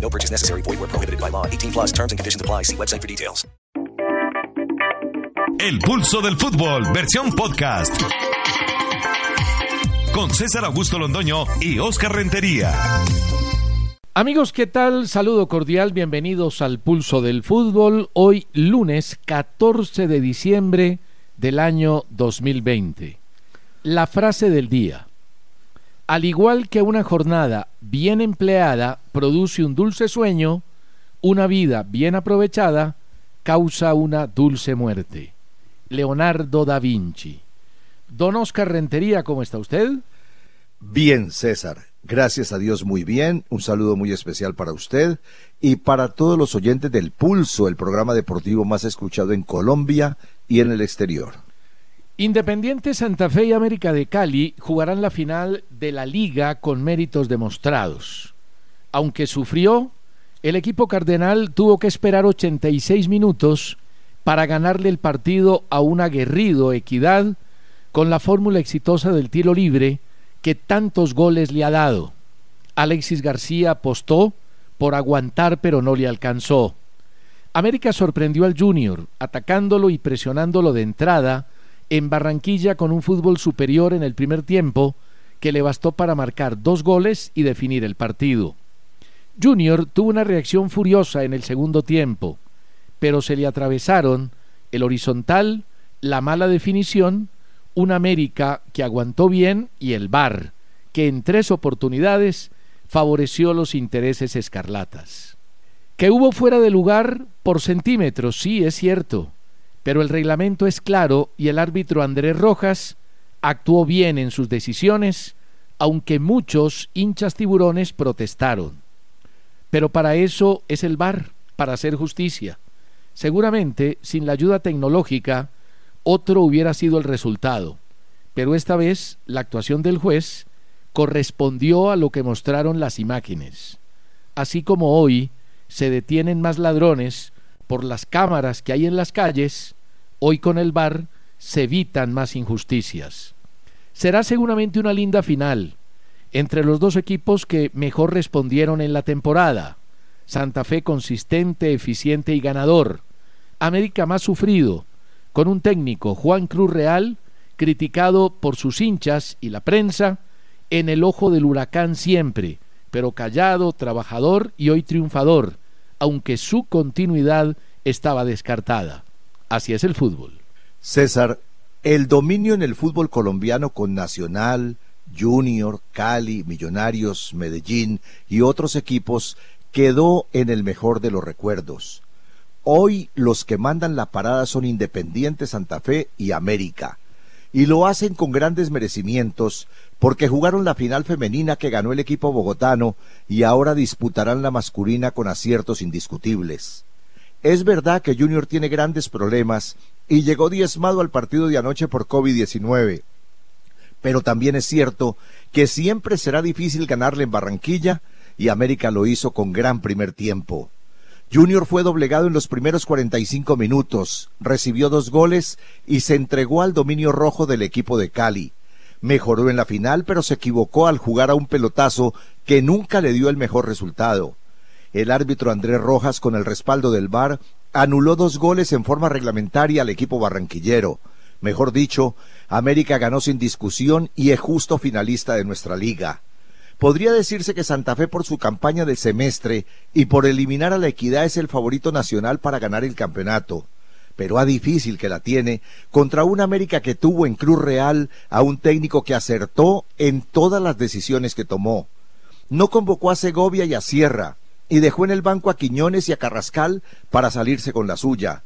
No purchase necessary. Void where prohibited by law. 18 plus terms and conditions apply. See website for details. El pulso del fútbol, versión podcast. Con César Augusto Londoño y Oscar Rentería. Amigos, ¿qué tal? Saludo cordial, bienvenidos al Pulso del Fútbol. Hoy lunes 14 de diciembre del año 2020. La frase del día. Al igual que una jornada bien empleada produce un dulce sueño, una vida bien aprovechada causa una dulce muerte. Leonardo da Vinci. Don Oscar Rentería, ¿cómo está usted? Bien, César. Gracias a Dios, muy bien. Un saludo muy especial para usted y para todos los oyentes del Pulso, el programa deportivo más escuchado en Colombia y en el exterior. Independiente Santa Fe y América de Cali jugarán la final de la liga con méritos demostrados. Aunque sufrió, el equipo cardenal tuvo que esperar 86 minutos para ganarle el partido a un aguerrido Equidad con la fórmula exitosa del tiro libre que tantos goles le ha dado. Alexis García apostó por aguantar pero no le alcanzó. América sorprendió al Junior, atacándolo y presionándolo de entrada en Barranquilla con un fútbol superior en el primer tiempo que le bastó para marcar dos goles y definir el partido. Junior tuvo una reacción furiosa en el segundo tiempo, pero se le atravesaron el horizontal, la mala definición, un América que aguantó bien y el VAR, que en tres oportunidades favoreció los intereses escarlatas. Que hubo fuera de lugar por centímetros, sí, es cierto, pero el reglamento es claro y el árbitro Andrés Rojas actuó bien en sus decisiones, aunque muchos hinchas tiburones protestaron. Pero para eso es el VAR, para hacer justicia. Seguramente, sin la ayuda tecnológica, otro hubiera sido el resultado, pero esta vez la actuación del juez correspondió a lo que mostraron las imágenes. Así como hoy se detienen más ladrones por las cámaras que hay en las calles, hoy con el bar se evitan más injusticias. Será seguramente una linda final entre los dos equipos que mejor respondieron en la temporada. Santa Fe consistente, eficiente y ganador. América más sufrido, con un técnico, Juan Cruz Real, criticado por sus hinchas y la prensa, en el ojo del huracán siempre, pero callado, trabajador y hoy triunfador, aunque su continuidad estaba descartada. Así es el fútbol. César, el dominio en el fútbol colombiano con Nacional, Junior, Cali, Millonarios, Medellín y otros equipos quedó en el mejor de los recuerdos. Hoy los que mandan la parada son Independiente Santa Fe y América. Y lo hacen con grandes merecimientos porque jugaron la final femenina que ganó el equipo bogotano y ahora disputarán la masculina con aciertos indiscutibles. Es verdad que Junior tiene grandes problemas y llegó diezmado al partido de anoche por COVID-19. Pero también es cierto que siempre será difícil ganarle en Barranquilla y América lo hizo con gran primer tiempo. Junior fue doblegado en los primeros 45 minutos, recibió dos goles y se entregó al dominio rojo del equipo de Cali. Mejoró en la final, pero se equivocó al jugar a un pelotazo que nunca le dio el mejor resultado. El árbitro Andrés Rojas, con el respaldo del VAR, anuló dos goles en forma reglamentaria al equipo barranquillero. Mejor dicho, América ganó sin discusión y es justo finalista de nuestra liga. Podría decirse que Santa Fe por su campaña del semestre y por eliminar a la equidad es el favorito nacional para ganar el campeonato. pero a difícil que la tiene, contra un América que tuvo en Cruz Real a un técnico que acertó en todas las decisiones que tomó. No convocó a Segovia y a Sierra, y dejó en el banco a Quiñones y a Carrascal para salirse con la suya.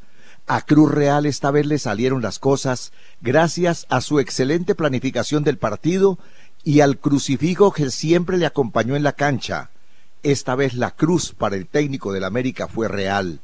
A Cruz Real esta vez le salieron las cosas gracias a su excelente planificación del partido y al crucifijo que siempre le acompañó en la cancha. Esta vez la cruz para el técnico del América fue real.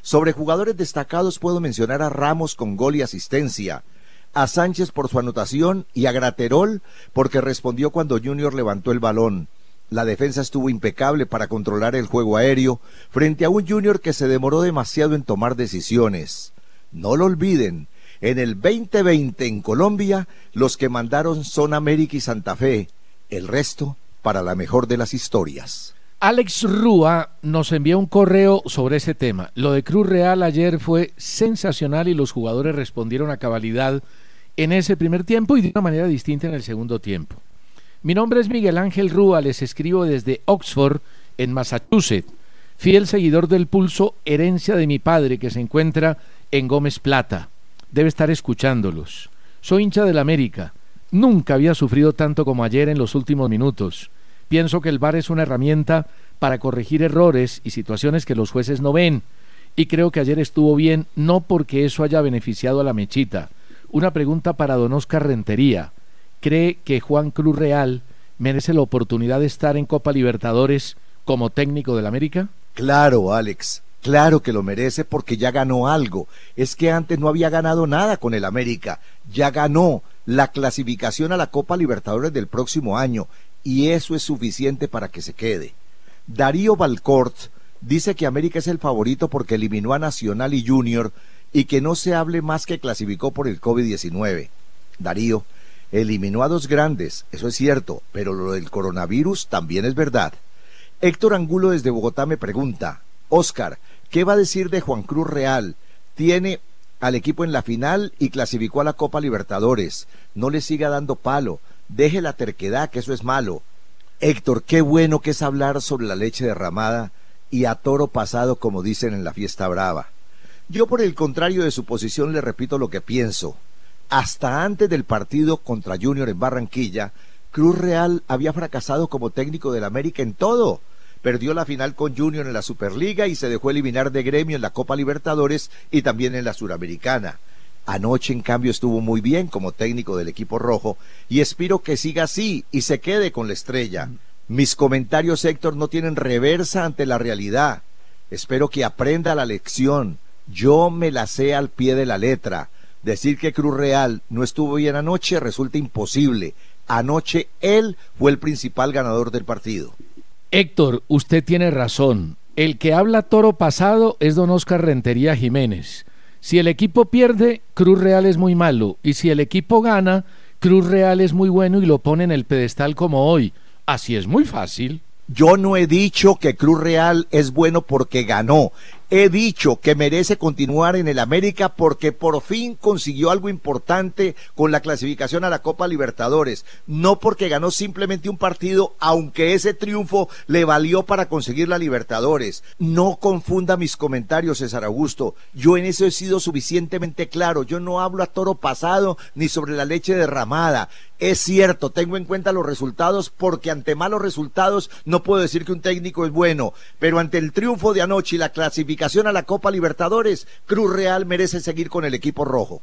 Sobre jugadores destacados puedo mencionar a Ramos con gol y asistencia, a Sánchez por su anotación y a Graterol porque respondió cuando Junior levantó el balón. La defensa estuvo impecable para controlar el juego aéreo frente a un Junior que se demoró demasiado en tomar decisiones. No lo olviden, en el 2020 en Colombia los que mandaron son América y Santa Fe, el resto para la mejor de las historias. Alex Rúa nos envió un correo sobre ese tema. Lo de Cruz Real ayer fue sensacional y los jugadores respondieron a cabalidad en ese primer tiempo y de una manera distinta en el segundo tiempo. Mi nombre es Miguel Ángel Rúa, les escribo desde Oxford, en Massachusetts, fiel seguidor del pulso, herencia de mi padre que se encuentra en Gómez Plata. Debe estar escuchándolos. Soy hincha del América. Nunca había sufrido tanto como ayer en los últimos minutos. Pienso que el VAR es una herramienta para corregir errores y situaciones que los jueces no ven. Y creo que ayer estuvo bien, no porque eso haya beneficiado a la mechita. Una pregunta para don Oscar Rentería. ¿Cree que Juan Cruz Real merece la oportunidad de estar en Copa Libertadores como técnico del América? Claro, Alex. Claro que lo merece porque ya ganó algo. Es que antes no había ganado nada con el América. Ya ganó la clasificación a la Copa Libertadores del próximo año y eso es suficiente para que se quede. Darío Valcort dice que América es el favorito porque eliminó a Nacional y Junior y que no se hable más que clasificó por el COVID-19. Darío, eliminó a dos grandes, eso es cierto, pero lo del coronavirus también es verdad. Héctor Angulo desde Bogotá me pregunta, Oscar, ¿qué va a decir de Juan Cruz Real? Tiene al equipo en la final y clasificó a la Copa Libertadores. No le siga dando palo, deje la terquedad, que eso es malo. Héctor, qué bueno que es hablar sobre la leche derramada y a toro pasado, como dicen en la fiesta brava. Yo, por el contrario de su posición, le repito lo que pienso. Hasta antes del partido contra Junior en Barranquilla, Cruz Real había fracasado como técnico del América en todo. Perdió la final con Junior en la Superliga y se dejó eliminar de gremio en la Copa Libertadores y también en la Suramericana. Anoche, en cambio, estuvo muy bien como técnico del equipo rojo y espero que siga así y se quede con la estrella. Mis comentarios, Héctor, no tienen reversa ante la realidad. Espero que aprenda la lección. Yo me la sé al pie de la letra. Decir que Cruz Real no estuvo bien anoche resulta imposible. Anoche él fue el principal ganador del partido. Héctor, usted tiene razón. El que habla toro pasado es don Oscar Rentería Jiménez. Si el equipo pierde, Cruz Real es muy malo. Y si el equipo gana, Cruz Real es muy bueno y lo pone en el pedestal como hoy. Así es muy fácil. Yo no he dicho que Cruz Real es bueno porque ganó. He dicho que merece continuar en el América porque por fin consiguió algo importante con la clasificación a la Copa Libertadores, no porque ganó simplemente un partido, aunque ese triunfo le valió para conseguir la Libertadores. No confunda mis comentarios, César Augusto. Yo en eso he sido suficientemente claro. Yo no hablo a toro pasado ni sobre la leche derramada. Es cierto, tengo en cuenta los resultados porque ante malos resultados no puedo decir que un técnico es bueno, pero ante el triunfo de anoche y la clasificación a la Copa Libertadores, Cruz Real merece seguir con el equipo rojo.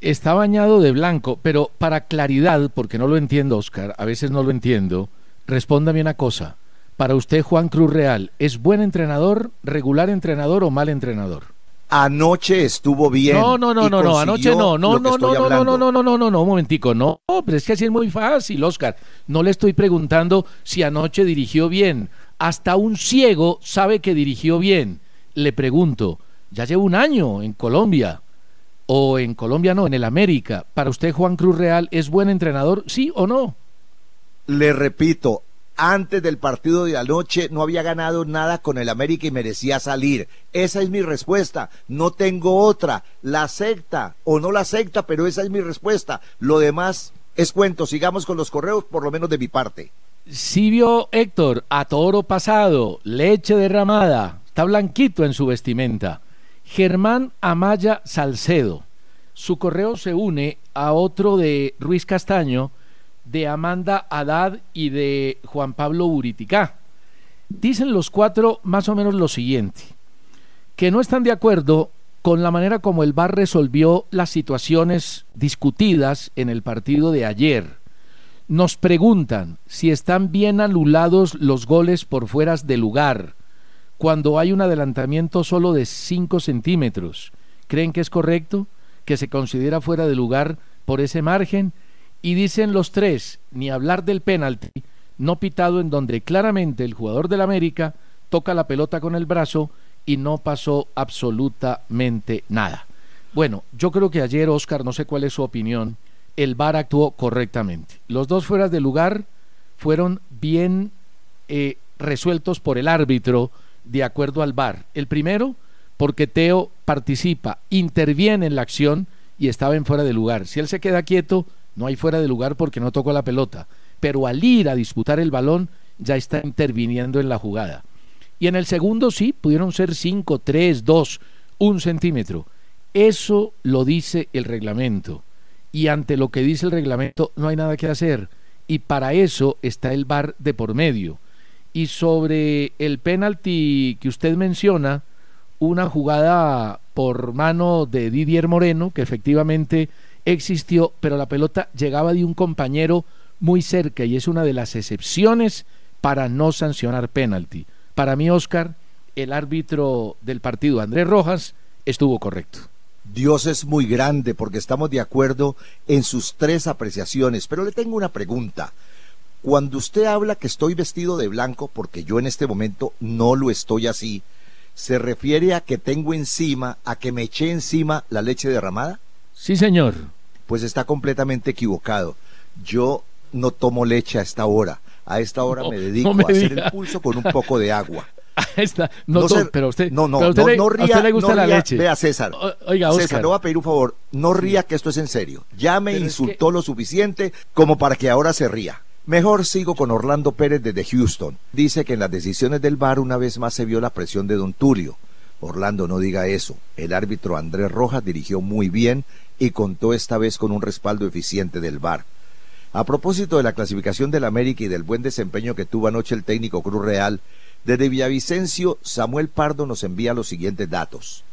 Está bañado de blanco, pero para claridad, porque no lo entiendo, Oscar, a veces no lo entiendo, respóndame una cosa. Para usted, Juan Cruz Real, ¿es buen entrenador, regular entrenador o mal entrenador? Anoche estuvo bien. No, no, no, no, no, anoche no, no, no, no, no, no, no, no, no, no, no, no, un momentico, no, pero es que así es muy fácil, Oscar. No le estoy preguntando si anoche dirigió bien. Hasta un ciego sabe que dirigió bien le pregunto, ya llevo un año en Colombia, o en Colombia no, en el América. ¿Para usted Juan Cruz Real es buen entrenador, sí o no? Le repito, antes del partido de anoche no había ganado nada con el América y merecía salir. Esa es mi respuesta. No tengo otra. La acepta o no la acepta, pero esa es mi respuesta. Lo demás es cuento. Sigamos con los correos, por lo menos de mi parte. Vio Héctor a toro pasado, leche derramada, Está blanquito en su vestimenta. Germán Amaya Salcedo. Su correo se une a otro de Ruiz Castaño, de Amanda Haddad y de Juan Pablo Buriticá. Dicen los cuatro más o menos lo siguiente, que no están de acuerdo con la manera como el VAR resolvió las situaciones discutidas en el partido de ayer. Nos preguntan si están bien anulados los goles por fueras de lugar, cuando hay un adelantamiento solo de 5 centímetros. ¿Creen que es correcto? ¿Que se considera fuera de lugar por ese margen? Y dicen los tres, ni hablar del penalti, no pitado en donde claramente el jugador del América toca la pelota con el brazo y no pasó absolutamente nada. Bueno, yo creo que ayer, Oscar, no sé cuál es su opinión, el VAR actuó correctamente. Los dos fueras de lugar fueron bien eh, resueltos por el árbitro de acuerdo al VAR. El primero, porque Teo participa, interviene en la acción y estaba en fuera de lugar. Si él se queda quieto, no hay fuera de lugar porque no tocó la pelota. Pero al ir a disputar el balón, ya está interviniendo en la jugada. Y en el segundo sí, pudieron ser 5, 3, 2, un centímetro. Eso lo dice el reglamento. Y ante lo que dice el reglamento no hay nada que hacer. Y para eso está el VAR de por medio. Y sobre el penalti que usted menciona, una jugada por mano de Didier Moreno, que efectivamente existió, pero la pelota llegaba de un compañero muy cerca y es una de las excepciones para no sancionar penalti. Para mí, Oscar, el árbitro del partido, Andrés Rojas, estuvo correcto. Dios es muy grande porque estamos de acuerdo en sus tres apreciaciones, pero le tengo una pregunta. Cuando usted habla que estoy vestido de blanco, porque yo en este momento no lo estoy así, ¿se refiere a que tengo encima, a que me eché encima la leche derramada? Sí, señor. Pues está completamente equivocado. Yo no tomo leche a esta hora. A esta hora me dedico a hacer el pulso con un poco de agua. No, no pero usted, no, no, pero usted no, le, no ría, a usted le gusta no la ría, leche. Vea, César. O, oiga, Oscar. César, le voy a pedir un favor. No ría que esto es en serio. Ya me Pero es insultó que- lo suficiente como para que ahora se ría. Mejor sigo con Orlando Pérez desde Houston. Dice que en las decisiones del VAR una vez más se vio la presión de Don Tulio. Orlando, no diga eso. El árbitro Andrés Rojas dirigió muy bien y contó esta vez con un respaldo eficiente del VAR. A propósito de la clasificación del América y del buen desempeño que tuvo anoche el técnico Cruz Real, desde Villavicencio, Samuel Pardo nos envía los siguientes datos.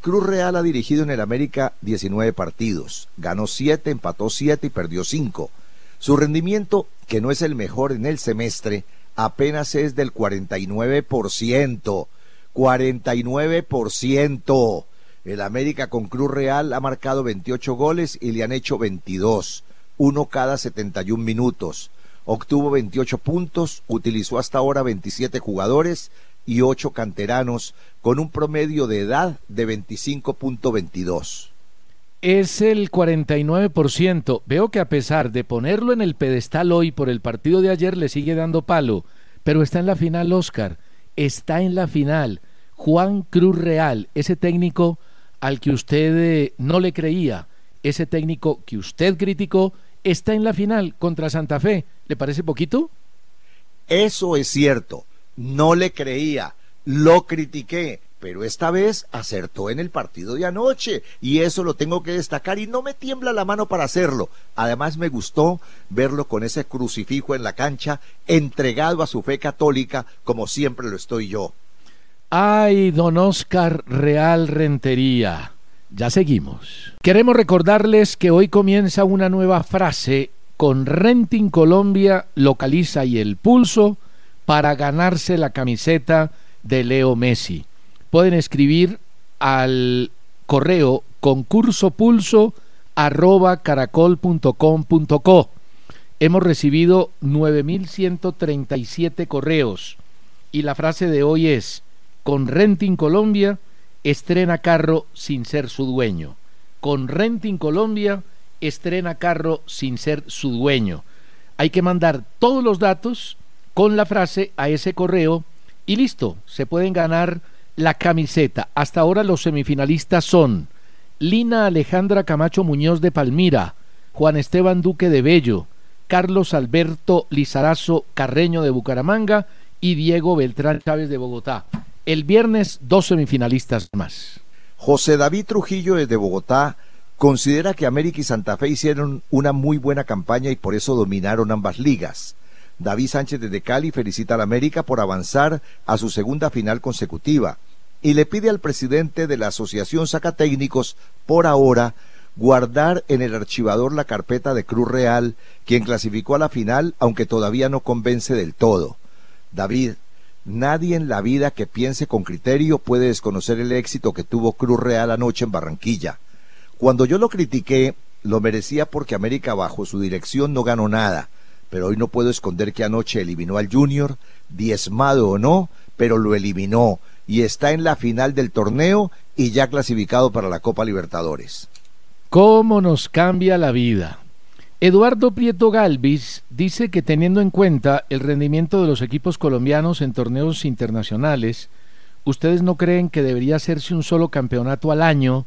Cruz Real ha dirigido en el América 19 partidos, ganó 7, empató 7 y perdió 5. Su rendimiento, que no es el mejor en el semestre, apenas es del 49%. 49%. El América con Cruz Real ha marcado 28 goles y le han hecho 22, uno cada 71 minutos. Obtuvo 28 puntos, utilizó hasta ahora 27 jugadores y 8 canteranos, con un promedio de edad de 25.22. Es el 49%. Veo que a pesar de ponerlo en el pedestal hoy por el partido de ayer, le sigue dando palo. Pero está en la final, Oscar. Está en la final. Juan Cruz Real, ese técnico al que usted eh, no le creía, ese técnico que usted criticó, está en la final contra Santa Fe. ¿Le parece poquito? Eso es cierto. No le creía, lo critiqué, pero esta vez acertó en el partido de anoche y eso lo tengo que destacar y no me tiembla la mano para hacerlo. Además me gustó verlo con ese crucifijo en la cancha, entregado a su fe católica como siempre lo estoy yo. Ay, don Oscar Real Rentería. Ya seguimos. Queremos recordarles que hoy comienza una nueva frase con Renting Colombia, localiza y el pulso para ganarse la camiseta de Leo Messi. Pueden escribir al correo concurso pulso arroba. Hemos recibido 9.137 correos y la frase de hoy es, con Renting Colombia, estrena carro sin ser su dueño. Con Renting Colombia, estrena carro sin ser su dueño. Hay que mandar todos los datos con la frase a ese correo y listo, se pueden ganar la camiseta. Hasta ahora los semifinalistas son Lina Alejandra Camacho Muñoz de Palmira, Juan Esteban Duque de Bello, Carlos Alberto Lizarazo Carreño de Bucaramanga y Diego Beltrán Chávez de Bogotá. El viernes dos semifinalistas más. José David Trujillo desde Bogotá considera que América y Santa Fe hicieron una muy buena campaña y por eso dominaron ambas ligas. David Sánchez desde Cali felicita al América por avanzar a su segunda final consecutiva y le pide al presidente de la Asociación Sacatécnicos, por ahora, guardar en el archivador la carpeta de Cruz Real, quien clasificó a la final, aunque todavía no convence del todo. David, nadie en la vida que piense con criterio puede desconocer el éxito que tuvo Cruz Real anoche en Barranquilla. Cuando yo lo critiqué, lo merecía porque América bajo su dirección no ganó nada, pero hoy no puedo esconder que anoche eliminó al Junior, diezmado o no, pero lo eliminó y está en la final del torneo y ya clasificado para la Copa Libertadores. ¿Cómo nos cambia la vida? Eduardo Prieto Galvis dice que teniendo en cuenta el rendimiento de los equipos colombianos en torneos internacionales, ¿ustedes no creen que debería hacerse un solo campeonato al año?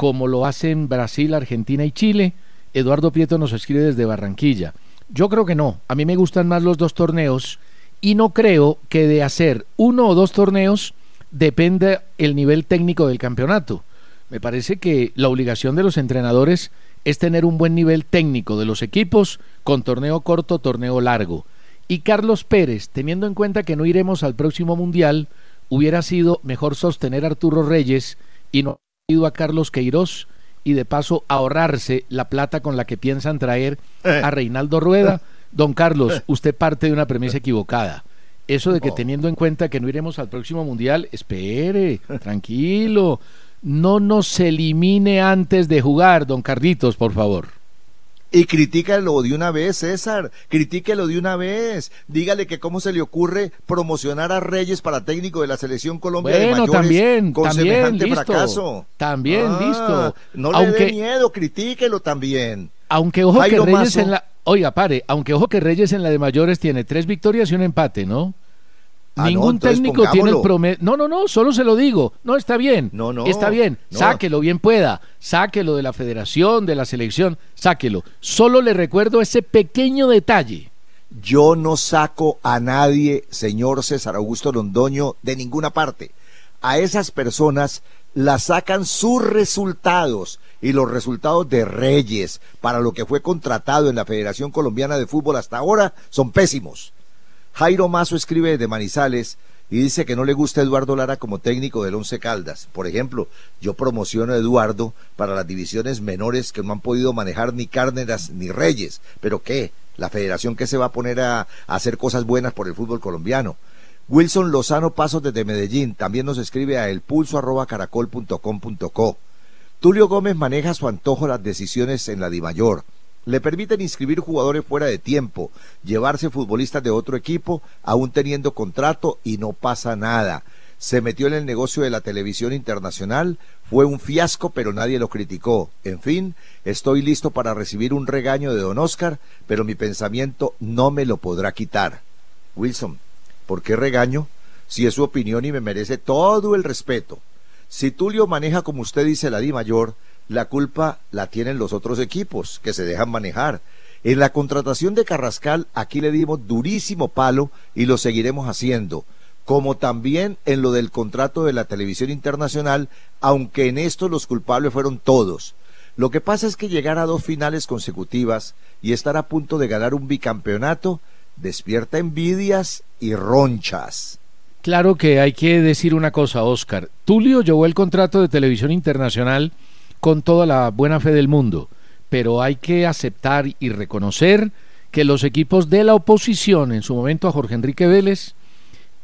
como lo hacen Brasil, Argentina y Chile. Eduardo Prieto nos escribe desde Barranquilla. Yo creo que no. A mí me gustan más los dos torneos y no creo que de hacer uno o dos torneos dependa el nivel técnico del campeonato. Me parece que la obligación de los entrenadores es tener un buen nivel técnico de los equipos con torneo corto, torneo largo. Y Carlos Pérez, teniendo en cuenta que no iremos al próximo Mundial, hubiera sido mejor sostener a Arturo Reyes y no a Carlos Queiroz y de paso ahorrarse la plata con la que piensan traer a eh. Reinaldo Rueda. Don Carlos, eh. usted parte de una premisa equivocada. Eso de que teniendo en cuenta que no iremos al próximo mundial, espere, tranquilo, no nos elimine antes de jugar, don Carlitos, por favor. Y critícalo de una vez, César. Critíquelo de una vez. Dígale que cómo se le ocurre promocionar a Reyes para técnico de la selección Colombia de mayores también, con también, semejante listo, fracaso. También, ah, listo. No le dé miedo, critíquelo también. Aunque ojo que Reyes en la... Oiga, pare, aunque ojo que Reyes en la de mayores tiene tres victorias y un empate, ¿no? Ah, Ningún técnico tiene el promedio. No, no, no, solo se lo digo. No, está bien. No, no. Está bien. Sáquelo, bien pueda. Sáquelo de la federación, de la selección. Sáquelo. Solo le recuerdo ese pequeño detalle. Yo no saco a nadie, señor César Augusto Londoño, de ninguna parte. A esas personas las sacan sus resultados y los resultados de Reyes para lo que fue contratado en la Federación Colombiana de Fútbol hasta ahora son pésimos. Jairo Mazo escribe de Manizales y dice que no le gusta Eduardo Lara como técnico del Once Caldas. Por ejemplo, yo promociono a Eduardo para las divisiones menores que no han podido manejar ni Cárdenas ni Reyes. ¿Pero qué? La federación que se va a poner a, hacer cosas buenas por el fútbol colombiano. Wilson Lozano Pasos desde Medellín también nos escribe a elpulso.caracol.com.co. Tulio Gómez maneja su antojo las decisiones en la Dimayor le permiten inscribir jugadores fuera de tiempo, llevarse futbolistas de otro equipo, aún teniendo contrato y no pasa nada. Se metió en el negocio de la televisión internacional, fue un fiasco, pero nadie lo criticó. En fin, estoy listo para recibir un regaño de don Oscar, pero mi pensamiento no me lo podrá quitar. Wilson, ¿por qué regaño? Si es su opinión y me merece todo el respeto. Si Tulio maneja como usted dice la Di Mayor, la culpa la tienen los otros equipos que se dejan manejar. En la contratación de Carrascal aquí le dimos durísimo palo y lo seguiremos haciendo, como también en lo del contrato de la televisión internacional, aunque en esto los culpables fueron todos. Lo que pasa es que llegar a dos finales consecutivas y estar a punto de ganar un bicampeonato despierta envidias y ronchas. Claro que hay que decir una cosa, Oscar. Tulio llevó el contrato de televisión internacional con toda la buena fe del mundo, pero hay que aceptar y reconocer que los equipos de la oposición, en su momento a Jorge Enrique Vélez,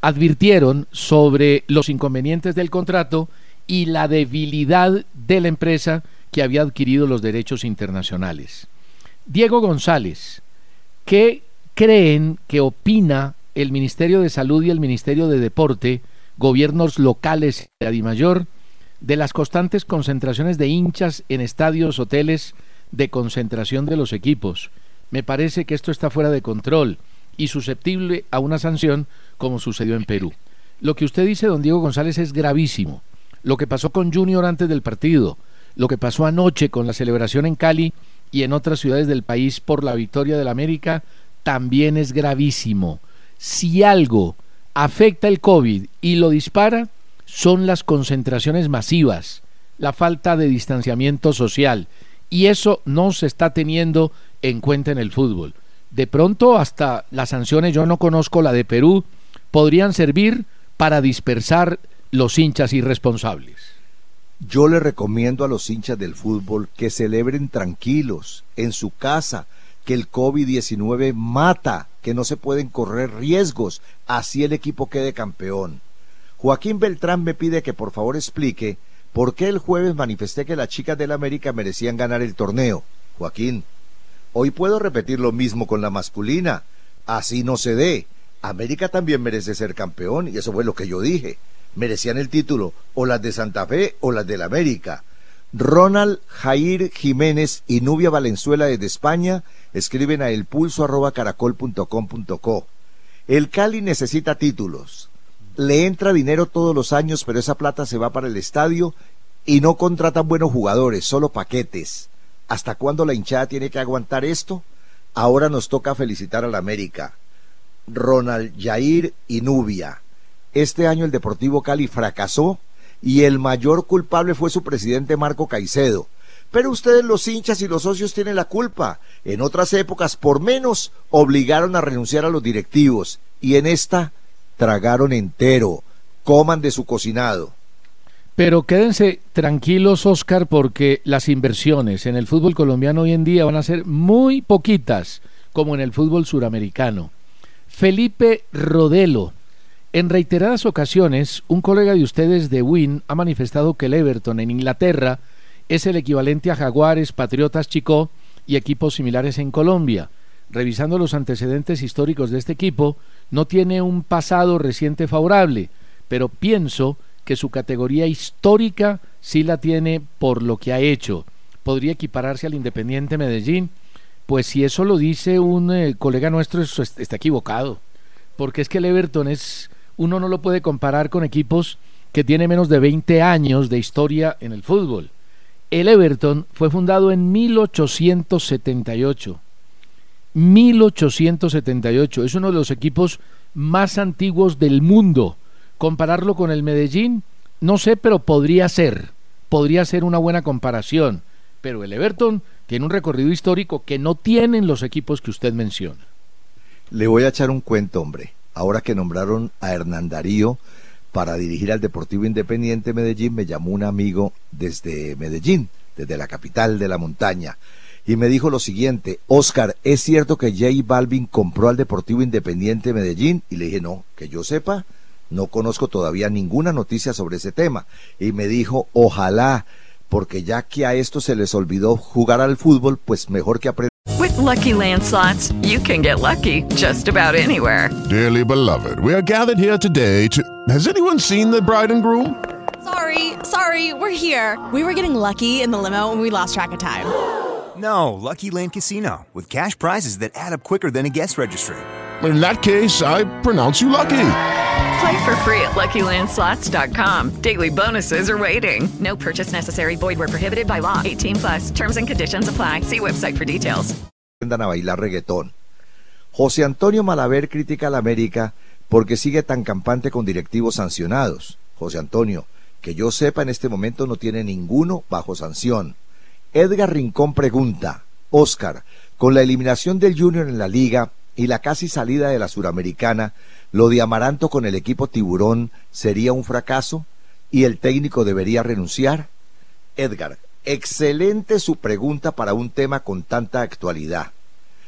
advirtieron sobre los inconvenientes del contrato y la debilidad de la empresa que había adquirido los derechos internacionales. Diego González, ¿qué creen que opina el Ministerio de Salud y el Ministerio de Deporte, gobiernos locales de Adimayor, de las constantes concentraciones de hinchas en estadios, hoteles de concentración de los equipos. Me parece que esto está fuera de control y susceptible a una sanción como sucedió en Perú. Lo que usted dice, don Diego González, es gravísimo. Lo que pasó con Junior antes del partido, lo que pasó anoche con la celebración en Cali y en otras ciudades del país por la victoria del América, también es gravísimo. Si algo afecta el COVID y lo dispara, son las concentraciones masivas la falta de distanciamiento social. Y eso no se está teniendo en cuenta en el fútbol. De pronto hasta las sanciones, yo no conozco la de Perú, podrían servir para dispersar los hinchas irresponsables. Yo le recomiendo a los hinchas del fútbol que celebren tranquilos, en su casa, que el COVID-19 mata, que no se pueden correr riesgos, así el equipo quede campeón. Joaquín Beltrán me pide que por favor explique por qué el jueves manifesté que las chicas del América merecían ganar el torneo. Joaquín, hoy puedo repetir lo mismo con la masculina. Así no se dé. América también merece ser campeón y eso fue lo que yo dije. Merecían el título o las de Santa Fe o las del América. Ronald Jair Jiménez y Nubia Valenzuela desde España escriben a elpulso@caracol.com.co. El Cali necesita títulos. Le entra dinero todos los años, pero esa plata se va para el estadio y no contratan buenos jugadores, solo paquetes. ¿Hasta cuándo la hinchada tiene que aguantar esto? Ahora nos toca felicitar al América. Ronald Jair y Nubia. Este año el Deportivo Cali fracasó y el mayor culpable fue su presidente Marco Caicedo. Pero ustedes los hinchas y los socios tienen la culpa. En otras épocas, por menos, obligaron a renunciar a los directivos y en esta tragaron entero. Coman de su cocinado. Pero quédense tranquilos, Oscar, porque las inversiones en el fútbol colombiano hoy en día van a ser muy poquitas, como en el fútbol suramericano. Felipe Rodelo. En reiteradas ocasiones, un colega de ustedes de Win ha manifestado que el Everton en Inglaterra es el equivalente a Jaguares, Patriotas Chico y equipos similares en Colombia. Revisando los antecedentes históricos de este equipo, no tiene un pasado reciente favorable, pero pienso que su categoría histórica sí la tiene por lo que ha hecho. Podría equipararse al Independiente Medellín, pues si eso lo dice un eh, colega nuestro, eso está equivocado, porque es que el Everton es, uno no lo puede comparar con equipos que tienen menos de 20 años de historia en el fútbol. El Everton fue fundado en 1878. 1878. Es uno de los equipos más antiguos del mundo. Compararlo con el Medellín, no sé, pero podría ser. Podría ser una buena comparación. Pero el Everton tiene un recorrido histórico que no tienen los equipos que usted menciona. Le voy a echar un cuento, hombre. Ahora que nombraron a Hernán Darío para dirigir al Deportivo Independiente Medellín, me llamó un amigo desde Medellín, desde la capital de la montaña, y me dijo lo siguiente, Oscar, ¿es cierto que J Balvin compró al Deportivo Independiente Medellín? Y le dije, no, que yo sepa, no conozco todavía ninguna noticia sobre ese tema. Y me dijo, ojalá, porque ya que a esto se les olvidó jugar al fútbol, pues mejor que aprendan. With lucky landslots, you can get lucky just about anywhere. Dearly beloved, we are gathered here today to. Has anyone seen the bride and groom? Sorry, sorry, we're here. We were getting lucky in the limo and we lost track of time. No, Lucky Land Casino, with cash prizes that add up quicker than a guest registry. In that case, I pronounce you lucky. Play for free at LuckyLandSlots.com. Daily bonuses are waiting. No purchase necessary. Void where prohibited by law. 18 plus. Terms and conditions apply. See website for details. a bailar reggaetón. José Antonio Malaver critica a la América porque sigue tan campante con directivos sancionados. José Antonio, que yo sepa en este momento no tiene ninguno bajo sanción. Edgar Rincón pregunta, Oscar, con la eliminación del Junior en la liga y la casi salida de la Suramericana, ¿lo de Amaranto con el equipo Tiburón sería un fracaso y el técnico debería renunciar? Edgar, excelente su pregunta para un tema con tanta actualidad.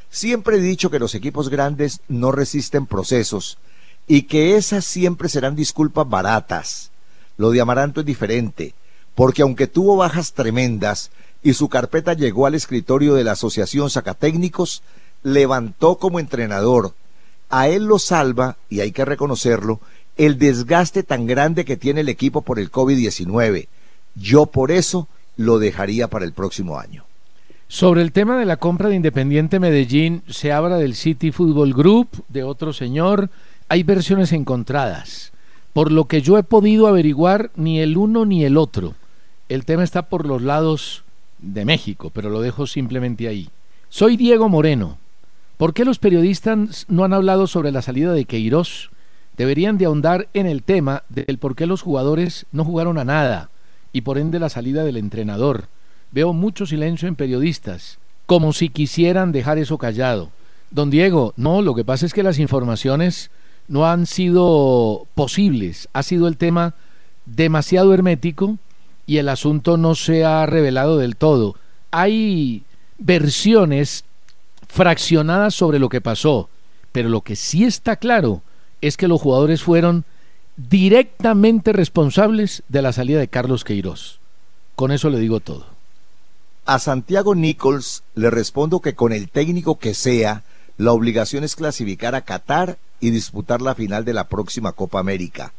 Siempre he dicho que los equipos grandes no resisten procesos y que esas siempre serán disculpas baratas. Lo de Amaranto es diferente, porque aunque tuvo bajas tremendas, y su carpeta llegó al escritorio de la Asociación Sacatécnicos, levantó como entrenador. A él lo salva, y hay que reconocerlo, el desgaste tan grande que tiene el equipo por el COVID-19. Yo por eso lo dejaría para el próximo año. Sobre el tema de la compra de Independiente Medellín, se habla del City Football Group, de otro señor. Hay versiones encontradas. Por lo que yo he podido averiguar, ni el uno ni el otro. El tema está por los lados de México, pero lo dejo simplemente ahí. Soy Diego Moreno. ¿Por qué los periodistas no han hablado sobre la salida de Queiroz? Deberían de ahondar en el tema del por qué los jugadores no jugaron a nada y por ende la salida del entrenador. Veo mucho silencio en periodistas, como si quisieran dejar eso callado. Don Diego, no, lo que pasa es que las informaciones no han sido posibles. Ha sido el tema demasiado hermético y el asunto no se ha revelado del todo. Hay versiones fraccionadas sobre lo que pasó, pero lo que sí está claro es que los jugadores fueron directamente responsables de la salida de Carlos Queiroz. Con eso le digo todo. A Santiago Nichols le respondo que con el técnico que sea, la obligación es clasificar a Qatar y disputar la final de la próxima Copa América.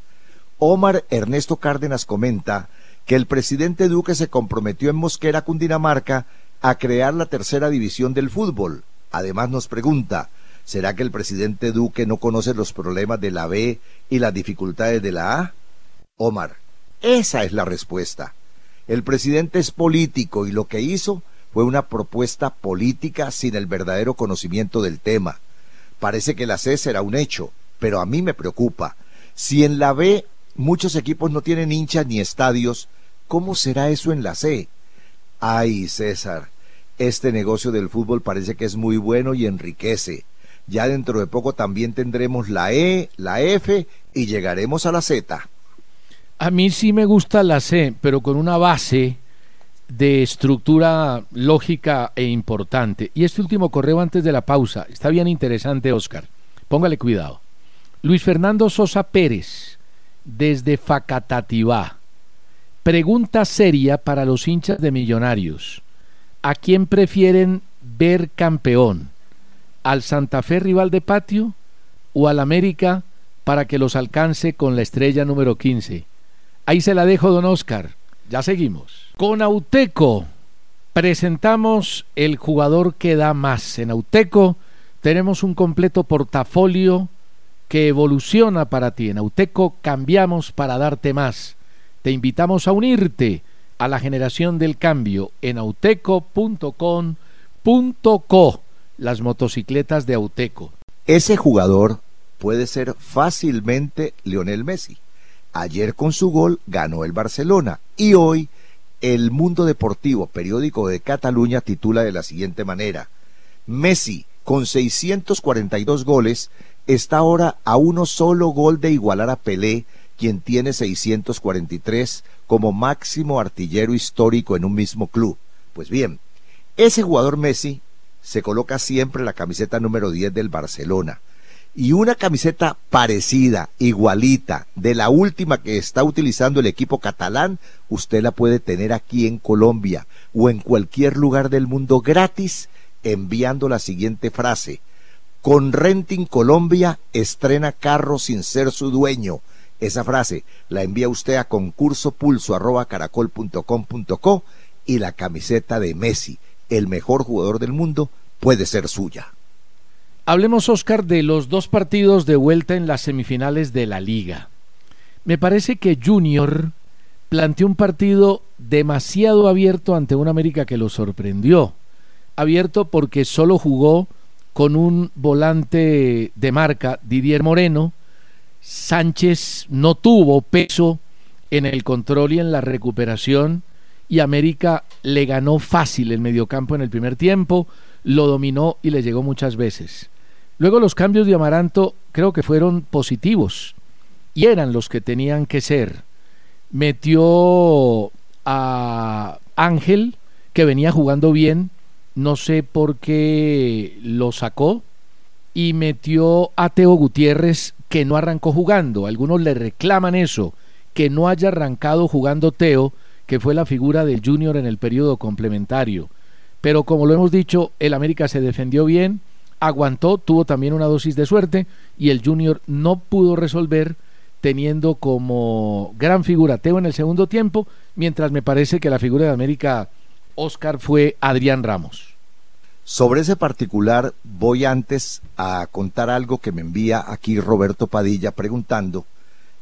Omar Ernesto Cárdenas comenta que el presidente Duque se comprometió en Mosquera, Cundinamarca, a crear la tercera división del fútbol. Además nos pregunta, ¿será que el presidente Duque no conoce los problemas de la B y las dificultades de la A? Omar, esa es la respuesta. El presidente es político y lo que hizo fue una propuesta política sin el verdadero conocimiento del tema. Parece que la C será un hecho, pero a mí me preocupa. Si en la B muchos equipos no tienen hinchas ni estadios, ¿cómo será eso en la C? Ay, César, este negocio del fútbol parece que es muy bueno y enriquece. Ya dentro de poco también tendremos la E, la F y llegaremos a la Z. A mí sí me gusta la C, pero con una base de estructura lógica e importante. Y este último correo antes de la pausa, está bien interesante, Oscar. Póngale cuidado. Luis Fernando Sosa Pérez, desde Facatativá. Pregunta seria para los hinchas de Millonarios. ¿A quién prefieren ver campeón? ¿Al Santa Fe rival de patio o al América para que los alcance con la estrella número 15? Ahí se la dejo, don Oscar. Ya seguimos. Con Auteco presentamos el jugador que da más. En Auteco tenemos un completo portafolio que evoluciona para ti. En Auteco cambiamos para darte más. Te invitamos a unirte a la generación del cambio en auteco.com.co. Las motocicletas de Auteco. Ese jugador puede ser fácilmente Lionel Messi. Ayer con su gol ganó el Barcelona y hoy el Mundo Deportivo, periódico de Cataluña, titula de la siguiente manera. Messi, con 642 goles, está ahora a uno solo gol de igualar a Pelé, quien tiene 643 como máximo artillero histórico en un mismo club. Pues bien, ese jugador Messi se coloca siempre la camiseta número 10 del Barcelona y una camiseta parecida, igualita, de la última que está utilizando el equipo catalán, usted la puede tener aquí en Colombia o en cualquier lugar del mundo gratis enviando la siguiente frase. Con Renting Colombia estrena carro sin ser su dueño. Esa frase la envía usted a concurso y la camiseta de Messi, el mejor jugador del mundo, puede ser suya. Hablemos, Oscar, de los dos partidos de vuelta en las semifinales de la liga. Me parece que Junior planteó un partido demasiado abierto ante un América que lo sorprendió. Abierto porque solo jugó con un volante de marca, Didier Moreno. Sánchez no tuvo peso en el control y en la recuperación y América le ganó fácil el mediocampo en el primer tiempo, lo dominó y le llegó muchas veces. Luego los cambios de Amaranto creo que fueron positivos y eran los que tenían que ser. Metió a Ángel, que venía jugando bien, no sé por qué lo sacó, y metió a Teo Gutiérrez, que no arrancó jugando. Algunos le reclaman eso, que no haya arrancado jugando Teo, que fue la figura del Junior en el periodo complementario. Pero como lo hemos dicho, el América se defendió bien, aguantó, tuvo también una dosis de suerte y el Junior no pudo resolver teniendo como gran figura Teo en el segundo tiempo, mientras me parece que la figura de América Oscar fue Adrián Ramos. Sobre ese particular voy antes a contar algo que me envía aquí Roberto Padilla preguntando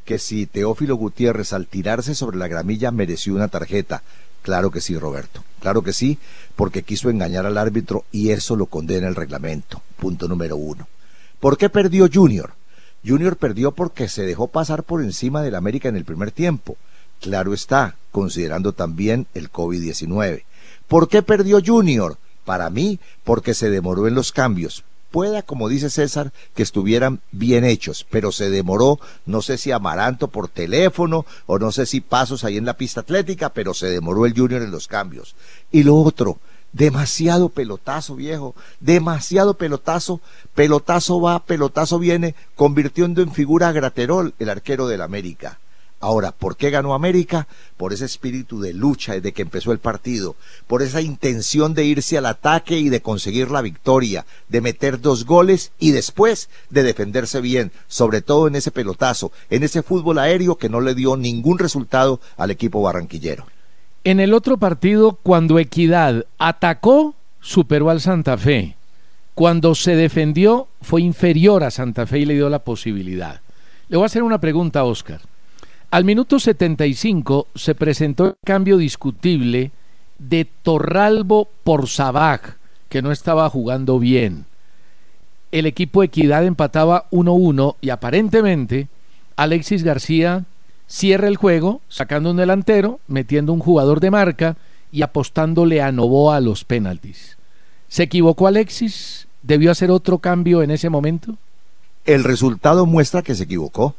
que si Teófilo Gutiérrez al tirarse sobre la gramilla mereció una tarjeta. Claro que sí, Roberto. Claro que sí, porque quiso engañar al árbitro y eso lo condena el reglamento. Punto número uno. ¿Por qué perdió Junior? Junior perdió porque se dejó pasar por encima del América en el primer tiempo. Claro está, considerando también el COVID-19. ¿Por qué perdió Junior? Para mí, porque se demoró en los cambios. Pueda, como dice César, que estuvieran bien hechos, pero se demoró, no sé si Amaranto por teléfono o no sé si pasos ahí en la pista atlética, pero se demoró el Junior en los cambios. Y lo otro, demasiado pelotazo, viejo, demasiado pelotazo, pelotazo va, pelotazo viene, convirtiendo en figura Graterol, el arquero del América. Ahora, ¿por qué ganó América? Por ese espíritu de lucha desde que empezó el partido, por esa intención de irse al ataque y de conseguir la victoria, de meter dos goles y después de defenderse bien, sobre todo en ese pelotazo, en ese fútbol aéreo que no le dio ningún resultado al equipo barranquillero. En el otro partido, cuando Equidad atacó, superó al Santa Fe. Cuando se defendió, fue inferior a Santa Fe y le dio la posibilidad. Le voy a hacer una pregunta Oscar. Al minuto 75 se presentó el cambio discutible de Torralbo por Sabaj, que no estaba jugando bien. El equipo Equidad empataba 1-1 y aparentemente Alexis García cierra el juego sacando un delantero, metiendo un jugador de marca y apostándole a Novoa a los penaltis. ¿Se equivocó Alexis? ¿Debió hacer otro cambio en ese momento? El resultado muestra que se equivocó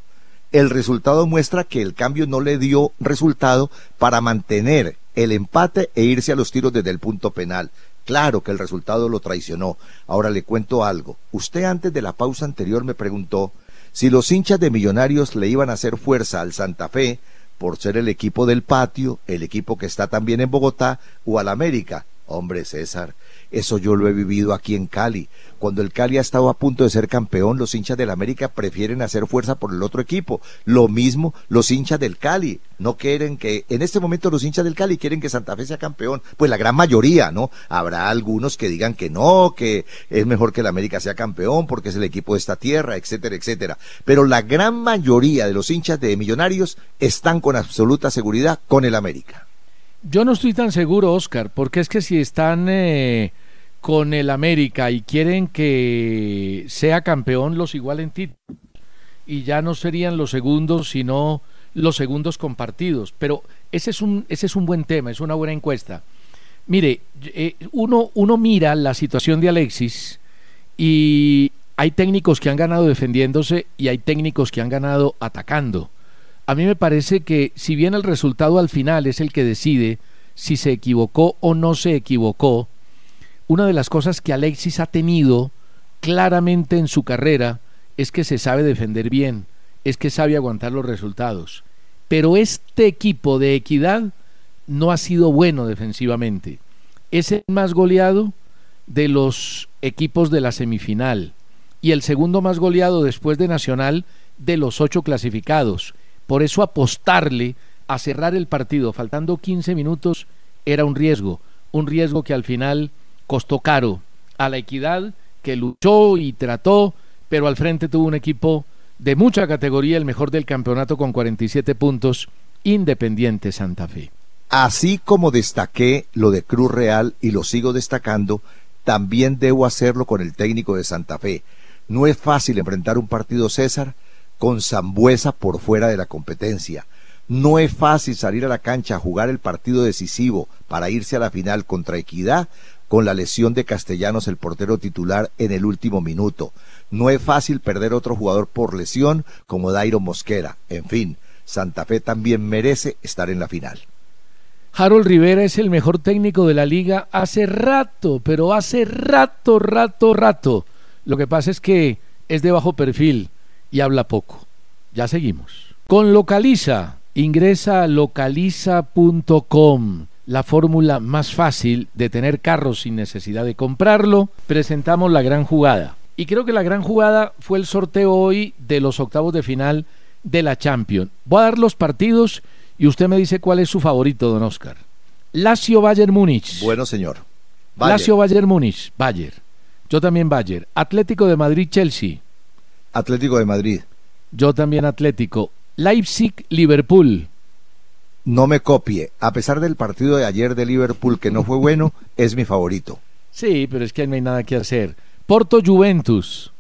el resultado muestra que el cambio no le dio resultado para mantener el empate e irse a los tiros desde el punto penal. Claro que el resultado lo traicionó. Ahora le cuento algo. Usted antes de la pausa anterior me preguntó si los hinchas de Millonarios le iban a hacer fuerza al Santa Fe por ser el equipo del patio, el equipo que está también en Bogotá o al América. Hombre, César, eso yo lo he vivido aquí en Cali. Cuando el Cali ha estado a punto de ser campeón, los hinchas del América prefieren hacer fuerza por el otro equipo. Lo mismo los hinchas del Cali. No quieren que, en este momento los hinchas del Cali quieren que Santa Fe sea campeón. Pues la gran mayoría, ¿no? Habrá algunos que digan que no, que es mejor que el América sea campeón porque es el equipo de esta tierra, etcétera, etcétera. Pero la gran mayoría de los hinchas de Millonarios están con absoluta seguridad con el América. Yo no estoy tan seguro, Oscar, porque es que si están eh, con el América y quieren que sea campeón, los igualen títulos. Y ya no serían los segundos, sino los segundos compartidos. Pero ese es un, ese es un buen tema, es una buena encuesta. Mire, eh, uno, uno mira la situación de Alexis y hay técnicos que han ganado defendiéndose y hay técnicos que han ganado atacando a mí me parece que si bien el resultado al final es el que decide si se equivocó o no se equivocó, una de las cosas que Alexis ha tenido claramente en su carrera es que se sabe defender bien, es que sabe aguantar los resultados. Pero este equipo de equidad no ha sido bueno defensivamente. Es el más goleado de los equipos de la semifinal y el segundo más goleado después de Nacional de los ocho clasificados por eso apostarle a cerrar el partido faltando 15 minutos era un riesgo, un riesgo que al final costó caro a la equidad que luchó y trató, pero al frente tuvo un equipo de mucha categoría, el mejor del campeonato con 47 puntos, Independiente Santa Fe. Así como destaqué lo de Cruz Real y lo sigo destacando, también debo hacerlo con el técnico de Santa Fe. No es fácil enfrentar un partido César con Zambuesa por fuera de la competencia. No es fácil salir a la cancha a jugar el partido decisivo para irse a la final contra Equidad con la lesión de Castellanos, el portero titular, en el último minuto. No es fácil perder otro jugador por lesión como Dairo Mosquera. En fin, Santa Fe también merece estar en la final. Harold Rivera es el mejor técnico de la liga hace rato, pero hace rato, rato, rato. Lo que pasa es que es de bajo perfil y habla poco. Ya seguimos. Con Localiza, ingresa a localiza.com, la fórmula más fácil de tener carros sin necesidad de comprarlo. Presentamos la gran jugada. Y creo que la gran jugada fue el sorteo hoy de los octavos de final de la Champions. Voy a dar los partidos y usted me dice cuál es su favorito, don Oscar. Lazio Bayern Múnich. Bueno, señor. Lazio Bayern Múnich. Bayern. Yo también Bayern. Atlético de Madrid Chelsea. Atlético de Madrid. Yo también Atlético. Leipzig, Liverpool. No me copie. A pesar del partido de ayer de Liverpool que no fue bueno, es mi favorito. Sí, pero es que no hay nada que hacer. Porto, Juventus.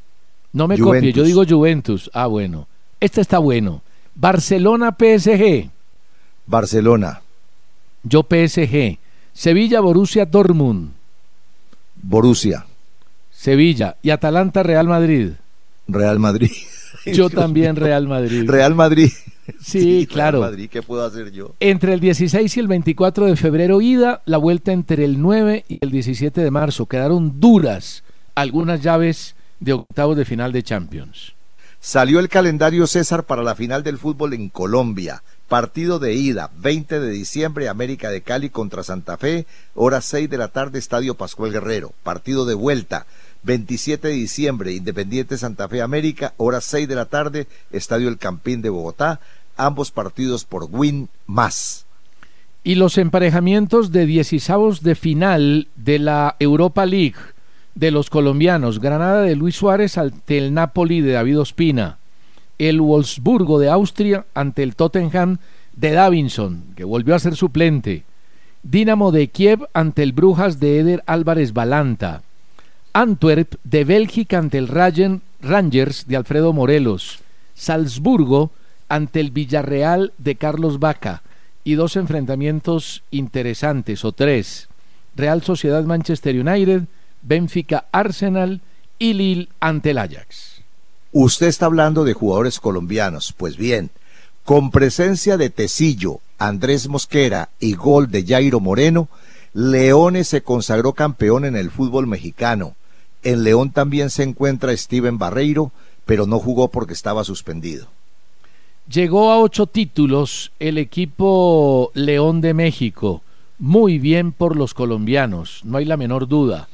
No me copie, yo digo Juventus. Ah, bueno. Este está bueno. Barcelona, PSG. Barcelona. Yo PSG. Sevilla, Borussia Dortmund. Borussia. Sevilla. Y Atalanta, Real Madrid. Real Madrid. Yo también Real Madrid. Real Madrid. Sí, claro. Real Madrid, ¿qué puedo hacer yo? Entre el 16 y el 24 de febrero ida, la vuelta entre el 9 y el 17 de marzo. Quedaron duras algunas llaves de octavos de final de Champions. Salió el calendario César para la final del fútbol en Colombia. Partido de ida, 20 de diciembre, América de Cali contra Santa Fe, hora 6 de la tarde, Estadio Pascual Guerrero. Partido de vuelta, 27 de diciembre, Independiente Santa Fe América, hora 6 de la tarde, Estadio El Campín de Bogotá. Ambos partidos por Win más. Y los emparejamientos de 16 de final de la Europa League de los colombianos, Granada de Luis Suárez ante el Napoli de David Ospina el Wolfsburgo de Austria ante el Tottenham de Davinson, que volvió a ser suplente. Dinamo de Kiev ante el Brujas de Eder Álvarez Balanta. Antwerp de Bélgica ante el Rangers de Alfredo Morelos. Salzburgo ante el Villarreal de Carlos Vaca. Y dos enfrentamientos interesantes, o tres. Real Sociedad Manchester United, Benfica Arsenal y Lille ante el Ajax. Usted está hablando de jugadores colombianos. Pues bien, con presencia de Tecillo, Andrés Mosquera y gol de Jairo Moreno, Leones se consagró campeón en el fútbol mexicano. En León también se encuentra Steven Barreiro, pero no jugó porque estaba suspendido. Llegó a ocho títulos el equipo León de México. Muy bien por los colombianos, no hay la menor duda.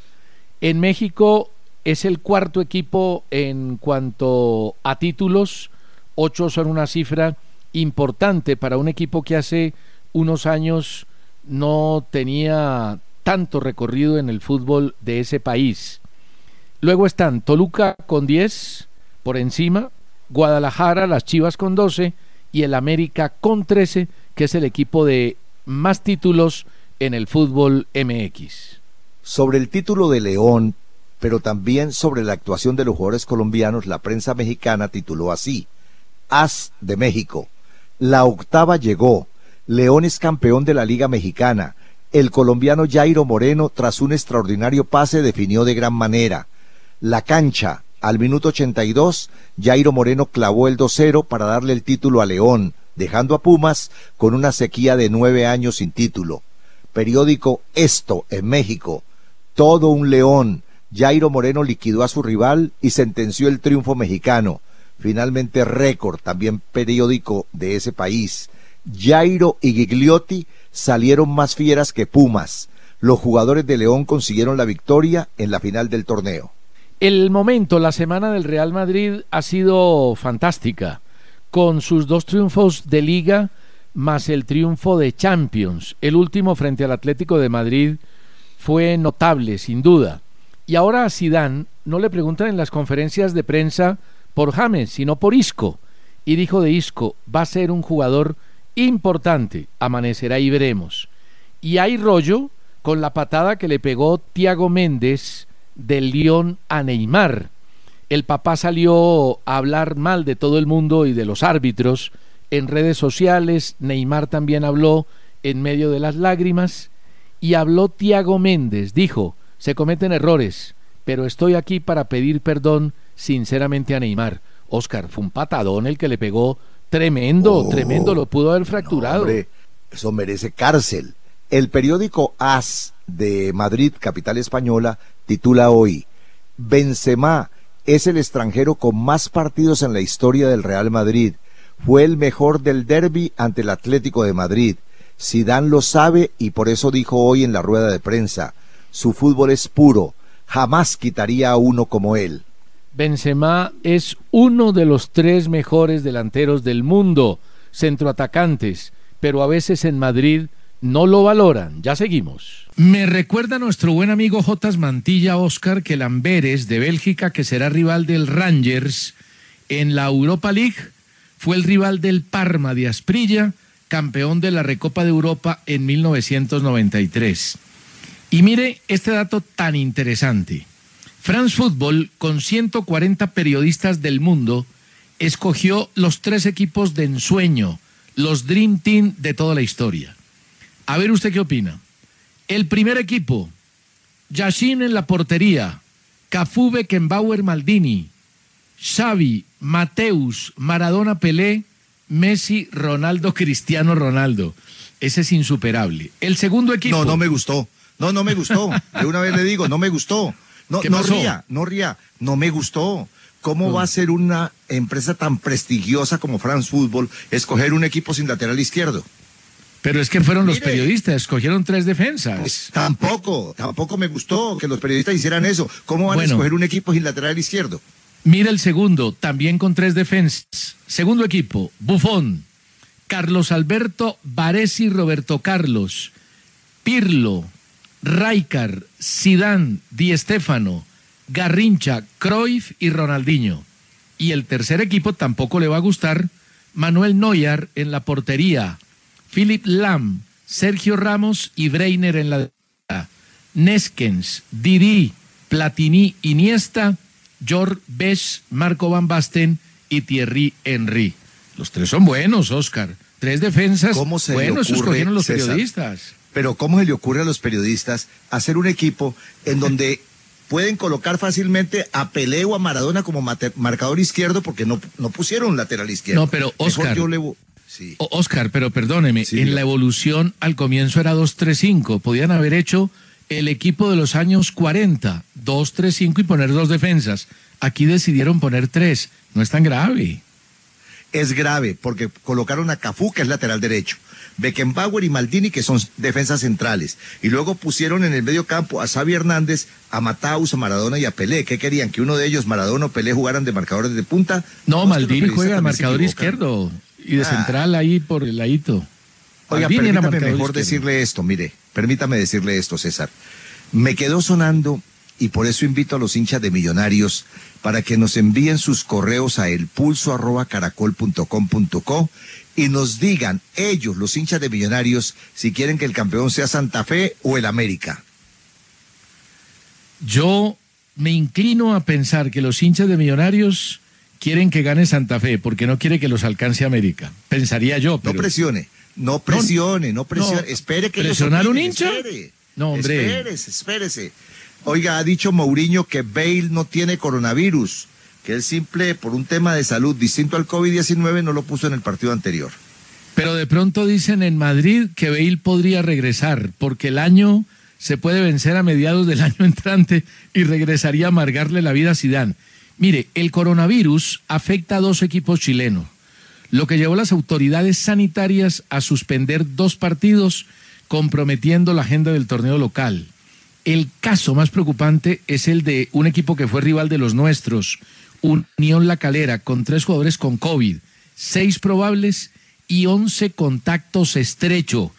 En México es el cuarto equipo en cuanto a títulos. Ocho son una cifra importante para un equipo que hace unos años no tenía tanto recorrido en el fútbol de ese país. Luego están Toluca con 10 por encima, Guadalajara, las Chivas con 12 y el América con 13, que es el equipo de más títulos en el fútbol MX. Sobre el título de León, pero también sobre la actuación de los jugadores colombianos, la prensa mexicana tituló así, As de México. La octava llegó. León es campeón de la Liga Mexicana. El colombiano Jairo Moreno, tras un extraordinario pase, definió de gran manera. La cancha, al minuto 82, Jairo Moreno clavó el 2-0 para darle el título a León, dejando a Pumas con una sequía de nueve años sin título. Periódico Esto en México. Todo un león Jairo Moreno liquidó a su rival y sentenció el triunfo mexicano. Finalmente récord, también periódico de ese país. Jairo y Gigliotti salieron más fieras que Pumas. Los jugadores de León consiguieron la victoria en la final del torneo. El momento, la semana del Real Madrid ha sido fantástica, con sus dos triunfos de liga más el triunfo de Champions. El último frente al Atlético de Madrid fue notable, sin duda. Y ahora a Sidán no le preguntan en las conferencias de prensa por James, sino por Isco. Y dijo de Isco, va a ser un jugador importante, amanecerá y veremos. Y hay rollo con la patada que le pegó Tiago Méndez del León a Neymar. El papá salió a hablar mal de todo el mundo y de los árbitros en redes sociales. Neymar también habló en medio de las lágrimas. Y habló Tiago Méndez, dijo, se cometen errores, pero estoy aquí para pedir perdón sinceramente a Neymar. Oscar, fue un patadón el que le pegó tremendo, Oh, tremendo, lo pudo haber fracturado. Hombre, eso merece cárcel. El periódico AS de Madrid, capital española, titula hoy, Benzema es el extranjero con más partidos en la historia del Real Madrid. Fue el mejor del derby ante el Atlético de Madrid. Zidane lo sabe y por eso dijo hoy en la rueda de prensa, su fútbol es puro, jamás quitaría a uno como él. Benzema es uno de los tres mejores delanteros del mundo, centroatacantes, pero a veces en Madrid no lo valoran. Ya seguimos. Me recuerda nuestro buen amigo Jotas Mantilla Oscar que Lamberes de Bélgica, que será rival del Rangers en la Europa League, fue el rival del Parma de Asprilla, campeón de la Recopa de Europa en 1993. Y mire este dato tan interesante. France Football, con 140 periodistas del mundo, escogió los tres equipos de ensueño, los Dream Team de toda la historia. A ver usted qué opina. El primer equipo, Yashin en la portería, Cafú Beckenbauer Maldini, Xavi, Mateus, Maradona Pelé, Messi, Ronaldo, Cristiano Ronaldo. Ese es insuperable. El segundo equipo. No, no me gustó. No, no me gustó. De una vez le digo, no me gustó. No, ría, no ría. No me gustó. ¿Cómo va a ser una empresa tan prestigiosa como France Football escoger un equipo sin lateral izquierdo? Pero es que fueron los periodistas, escogieron tres defensas. Pues, tampoco, tampoco me gustó que los periodistas hicieran eso. ¿Cómo van Bueno. a escoger un equipo sin lateral izquierdo? Mira el segundo, también con tres defensas. Segundo equipo, Bufón, Carlos Alberto, Varesi, Roberto Carlos, Pirlo, Raikar, Sidán, Di Stéfano, Garrincha, Cruyff y Ronaldinho. Y el tercer equipo tampoco le va a gustar, Manuel Neuer en la portería, Philip Lam, Sergio Ramos y Breiner en la defensa. Neskens, Didi, Platini, Iniesta, George Best, Marco Van Basten y Thierry Henry. Los tres son buenos, Oscar. Tres defensas. ¿Cómo se le bueno, eso ocurre, escogieron los César? periodistas. Pero ¿cómo se le ocurre a los periodistas hacer un equipo en donde pueden colocar fácilmente a Pelé o a Maradona como marcador izquierdo porque no, no pusieron un lateral izquierdo? No, pero, Oscar. yo le vo- sí. Oscar, pero perdóneme, Sí, en la evolución al comienzo era 2-3-5. Podían haber hecho el equipo de los años 40, 2-3-5 y poner dos defensas. Aquí decidieron poner tres. No es tan grave. Es grave porque colocaron a Cafú, que es lateral derecho, Beckenbauer y Maldini, que son defensas centrales. Y luego pusieron en el medio campo a Xavi Hernández, a Mataus, a Maradona y a Pelé. ¿Qué querían? ¿Que uno de ellos, Maradona o Pelé, jugaran de marcadores de punta? No, es que los Maldini juega se marcador izquierdo y de Ah. central ahí por el ladito. Oiga, Maldini era permítame mejor izquierdo. decirle esto, mire, permítame decirle esto, César. Me quedó sonando y por eso invito a los hinchas de Millonarios para que nos envíen sus correos a elpulso@caracol.com.co y nos digan ellos, los hinchas de Millonarios, si quieren que el campeón sea Santa Fe o el América. Yo me inclino a pensar que los hinchas de Millonarios quieren que gane Santa Fe porque no quiere que los alcance América. Pensaría yo, No pero presione, no presione, no, presione, no, espere que ¿presionar un hincha? espere. No, hombre. Espérese, espérese. Oiga, ha dicho Mourinho que Bale no tiene coronavirus, que él simple, por un tema de salud distinto al COVID-19, no lo puso en el partido anterior. Pero de pronto dicen en Madrid que Bale podría regresar, porque el año se puede vencer a mediados del año entrante y regresaría a amargarle la vida a Zidane. Mire, el coronavirus afecta a dos equipos chilenos, lo que llevó a las autoridades sanitarias a suspender dos partidos comprometiendo la agenda del torneo local. El caso más preocupante es el de un equipo que fue rival de los nuestros, Unión La Calera, con tres jugadores con COVID, seis probables y once contactos estrecho.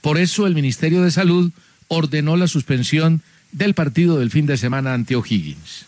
Por eso el Ministerio de Salud ordenó la suspensión del partido del fin de semana ante O'Higgins.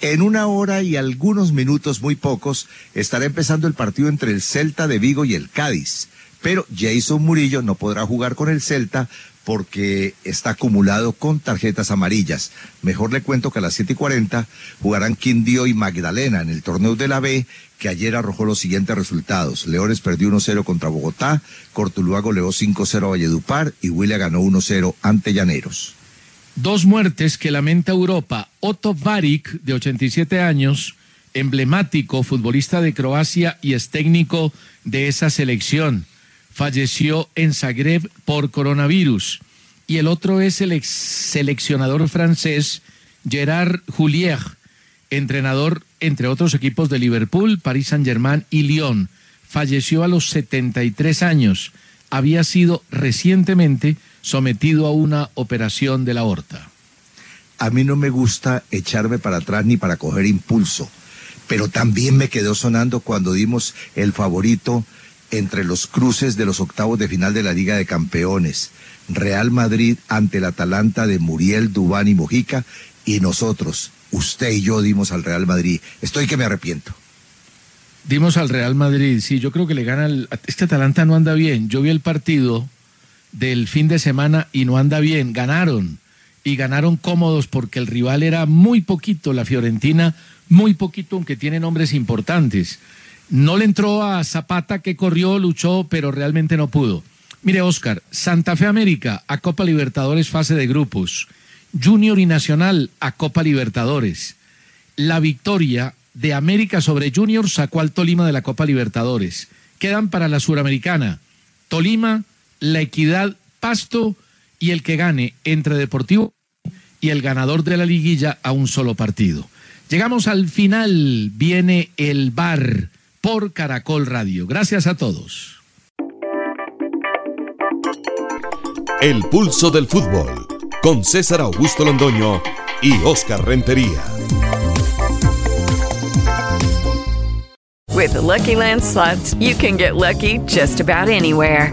En una hora y algunos minutos, muy pocos, estará empezando el partido entre el Celta de Vigo y el Cádiz. Pero Jason Murillo no podrá jugar con el Celta porque está acumulado con tarjetas amarillas. Mejor le cuento que a las 7 y 40 jugarán Quindío y Magdalena en el torneo de la B, que ayer arrojó los siguientes resultados. Leones perdió 1-0 contra Bogotá, Cortuluá goleó 5-0 a Valledupar y Huila ganó 1-0 ante Llaneros. Dos muertes que lamenta Europa. Otto Varic, de 87 años, emblemático futbolista de Croacia y es técnico de esa selección. Falleció en Zagreb por coronavirus. Y el otro es el ex seleccionador francés Gerard Houllier, entrenador entre otros equipos de Liverpool, Paris Saint-Germain y Lyon. Falleció a los 73 años. Había sido recientemente sometido a una operación de la aorta. A mí no me gusta echarme para atrás ni para coger impulso, pero también me quedó sonando cuando dimos el favorito entre los cruces de los octavos de final de la Liga de Campeones. Real Madrid ante el Atalanta de Muriel, Dubán y Mojica, y nosotros, usted y yo dimos al Real Madrid. Estoy que me arrepiento. Dimos al Real Madrid, sí, yo creo que le gana el... Este Atalanta no anda bien. Yo vi el partido del fin de semana y no anda bien. Ganaron y ganaron cómodos porque el rival era muy poquito, la Fiorentina, muy poquito, aunque tiene nombres importantes. No le entró a Zapata que corrió, luchó, pero realmente no pudo. Mire, Oscar, Santa Fe América a Copa Libertadores fase de grupos, Junior y Nacional a Copa Libertadores. La victoria de América sobre Junior sacó al Tolima de la Copa Libertadores. Quedan para la Suramericana Tolima, La Equidad, Pasto y el que gane entre Deportivo y el ganador de la liguilla a un solo partido. Llegamos al final, viene el bar por Caracol Radio. Gracias a todos. El pulso del fútbol con César Augusto Londoño y Oscar Rentería. With the Lucky Land slots, you can get lucky just about anywhere.